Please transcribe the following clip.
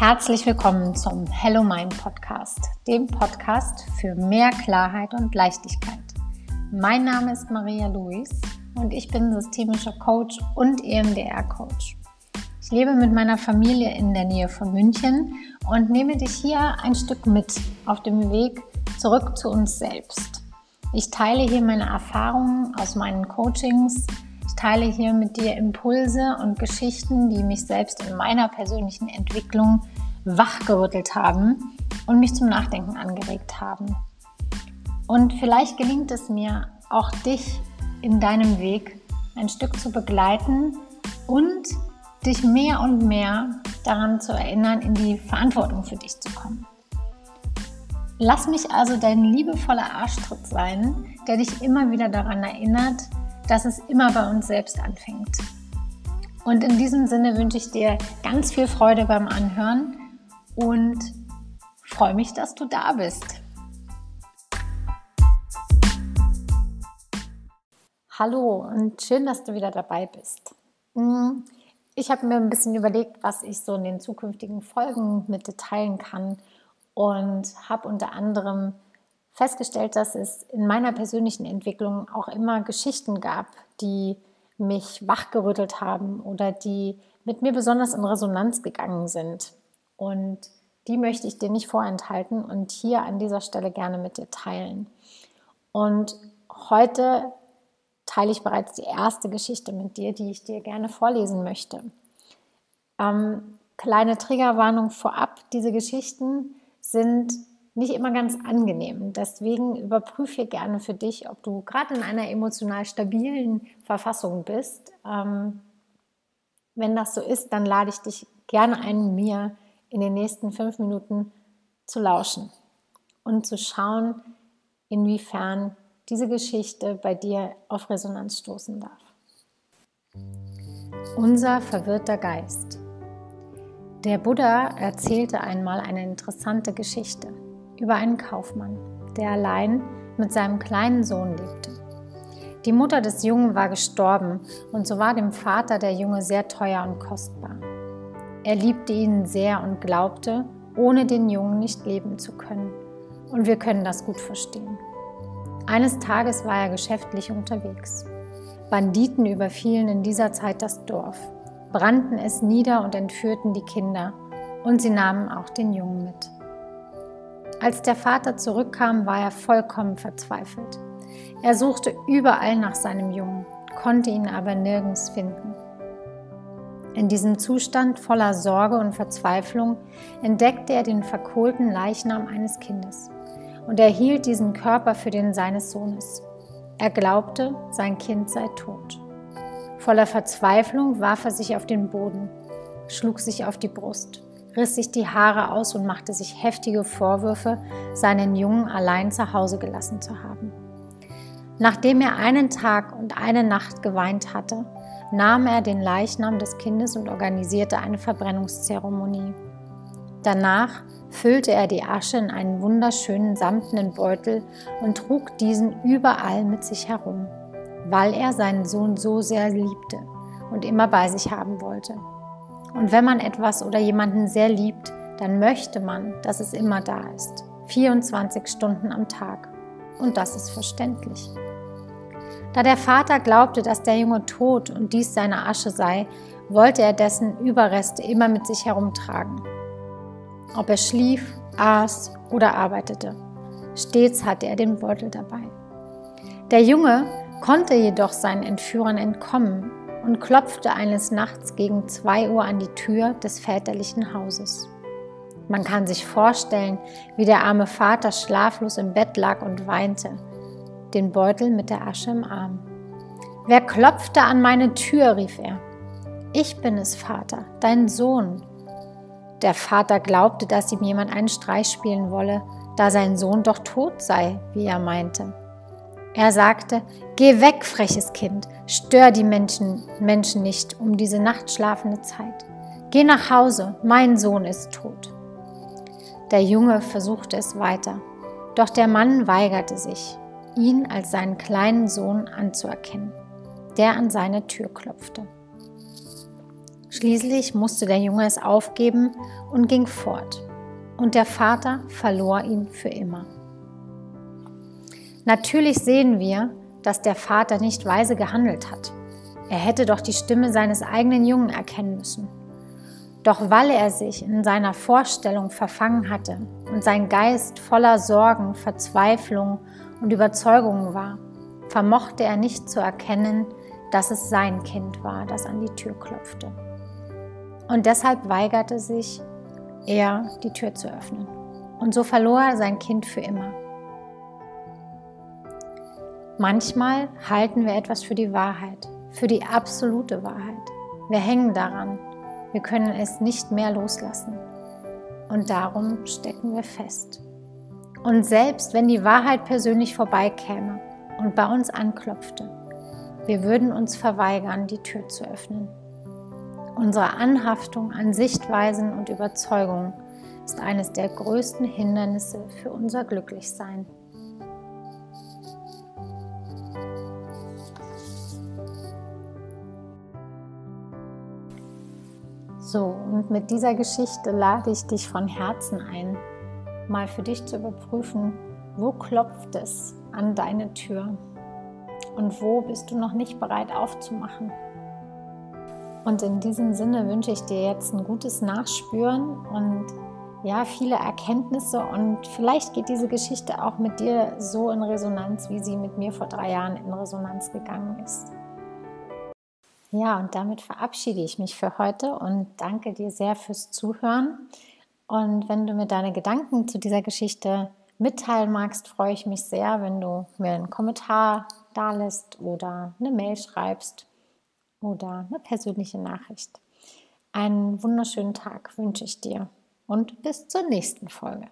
Herzlich willkommen zum Hello Mind Podcast, dem Podcast für mehr Klarheit und Leichtigkeit. Mein Name ist Maria Luis und ich bin systemischer Coach und EMDR Coach. Ich lebe mit meiner Familie in der Nähe von München und nehme dich hier ein Stück mit auf dem Weg zurück zu uns selbst. Ich teile hier meine Erfahrungen aus meinen Coachings, teile hier mit dir Impulse und Geschichten, die mich selbst in meiner persönlichen Entwicklung wachgerüttelt haben und mich zum Nachdenken angeregt haben. Und vielleicht gelingt es mir auch dich in deinem Weg ein Stück zu begleiten und dich mehr und mehr daran zu erinnern, in die Verantwortung für dich zu kommen. Lass mich also dein liebevoller Arschtritt sein, der dich immer wieder daran erinnert, dass es immer bei uns selbst anfängt. Und in diesem Sinne wünsche ich dir ganz viel Freude beim Anhören und freue mich, dass du da bist. Hallo und schön, dass du wieder dabei bist. Hm, ich habe mir ein bisschen überlegt, was ich so in den zukünftigen Folgen mit dir teilen kann und habe unter anderem festgestellt, dass es in meiner persönlichen Entwicklung auch immer Geschichten gab, die mich wachgerüttelt haben oder die mit mir besonders in Resonanz gegangen sind. Und die möchte ich dir nicht vorenthalten und hier an dieser Stelle gerne mit dir teilen. Und heute teile ich bereits die erste Geschichte mit dir, die ich dir gerne vorlesen möchte. Ähm, kleine Triggerwarnung vorab, diese Geschichten sind nicht immer ganz angenehm. Deswegen überprüfe gerne für dich, ob du gerade in einer emotional stabilen Verfassung bist. Ähm, wenn das so ist, dann lade ich dich gerne ein, mir in den nächsten fünf Minuten zu lauschen und zu schauen, inwiefern diese Geschichte bei dir auf Resonanz stoßen darf. Unser verwirrter Geist. Der Buddha erzählte einmal eine interessante Geschichte über einen Kaufmann, der allein mit seinem kleinen Sohn lebte. Die Mutter des Jungen war gestorben und so war dem Vater der Junge sehr teuer und kostbar. Er liebte ihn sehr und glaubte, ohne den Jungen nicht leben zu können. Und wir können das gut verstehen. Eines Tages war er geschäftlich unterwegs. Banditen überfielen in dieser Zeit das Dorf, brannten es nieder und entführten die Kinder, und sie nahmen auch den Jungen mit. Als der Vater zurückkam, war er vollkommen verzweifelt. Er suchte überall nach seinem Jungen, konnte ihn aber nirgends finden. In diesem Zustand voller Sorge und Verzweiflung entdeckte er den verkohlten Leichnam eines Kindes und er hielt diesen Körper für den seines Sohnes. Er glaubte, sein Kind sei tot. Voller Verzweiflung warf er sich auf den Boden, schlug sich auf die Brust riss sich die Haare aus und machte sich heftige Vorwürfe, seinen Jungen allein zu Hause gelassen zu haben. Nachdem er einen Tag und eine Nacht geweint hatte, nahm er den Leichnam des Kindes und organisierte eine Verbrennungszeremonie. Danach füllte er die Asche in einen wunderschönen samtenen Beutel und trug diesen überall mit sich herum, weil er seinen Sohn so sehr liebte und immer bei sich haben wollte. Und wenn man etwas oder jemanden sehr liebt, dann möchte man, dass es immer da ist. 24 Stunden am Tag. Und das ist verständlich. Da der Vater glaubte, dass der Junge tot und dies seine Asche sei, wollte er dessen Überreste immer mit sich herumtragen. Ob er schlief, aß oder arbeitete. Stets hatte er den Beutel dabei. Der Junge konnte jedoch seinen Entführern entkommen und klopfte eines Nachts gegen zwei Uhr an die Tür des väterlichen Hauses. Man kann sich vorstellen, wie der arme Vater schlaflos im Bett lag und weinte, den Beutel mit der Asche im Arm. Wer klopfte an meine Tür? rief er. Ich bin es, Vater, dein Sohn. Der Vater glaubte, dass ihm jemand einen Streich spielen wolle, da sein Sohn doch tot sei, wie er meinte. Er sagte, Geh weg, freches Kind, stör die Menschen, Menschen nicht um diese nachtschlafende Zeit. Geh nach Hause, mein Sohn ist tot. Der Junge versuchte es weiter, doch der Mann weigerte sich, ihn als seinen kleinen Sohn anzuerkennen, der an seine Tür klopfte. Schließlich musste der Junge es aufgeben und ging fort. Und der Vater verlor ihn für immer. Natürlich sehen wir, dass der Vater nicht weise gehandelt hat. Er hätte doch die Stimme seines eigenen Jungen erkennen müssen. Doch weil er sich in seiner Vorstellung verfangen hatte und sein Geist voller Sorgen, Verzweiflung und Überzeugungen war, vermochte er nicht zu erkennen, dass es sein Kind war, das an die Tür klopfte. Und deshalb weigerte sich er, die Tür zu öffnen. Und so verlor er sein Kind für immer. Manchmal halten wir etwas für die Wahrheit, für die absolute Wahrheit. Wir hängen daran. Wir können es nicht mehr loslassen. Und darum stecken wir fest. Und selbst wenn die Wahrheit persönlich vorbeikäme und bei uns anklopfte, wir würden uns verweigern, die Tür zu öffnen. Unsere Anhaftung an Sichtweisen und Überzeugungen ist eines der größten Hindernisse für unser Glücklichsein. So, und mit dieser Geschichte lade ich dich von Herzen ein, mal für dich zu überprüfen, wo klopft es an deine Tür und wo bist du noch nicht bereit aufzumachen. Und in diesem Sinne wünsche ich dir jetzt ein gutes Nachspüren und ja, viele Erkenntnisse und vielleicht geht diese Geschichte auch mit dir so in Resonanz, wie sie mit mir vor drei Jahren in Resonanz gegangen ist. Ja, und damit verabschiede ich mich für heute und danke dir sehr fürs Zuhören. Und wenn du mir deine Gedanken zu dieser Geschichte mitteilen magst, freue ich mich sehr, wenn du mir einen Kommentar da lässt oder eine Mail schreibst oder eine persönliche Nachricht. Einen wunderschönen Tag wünsche ich dir und bis zur nächsten Folge.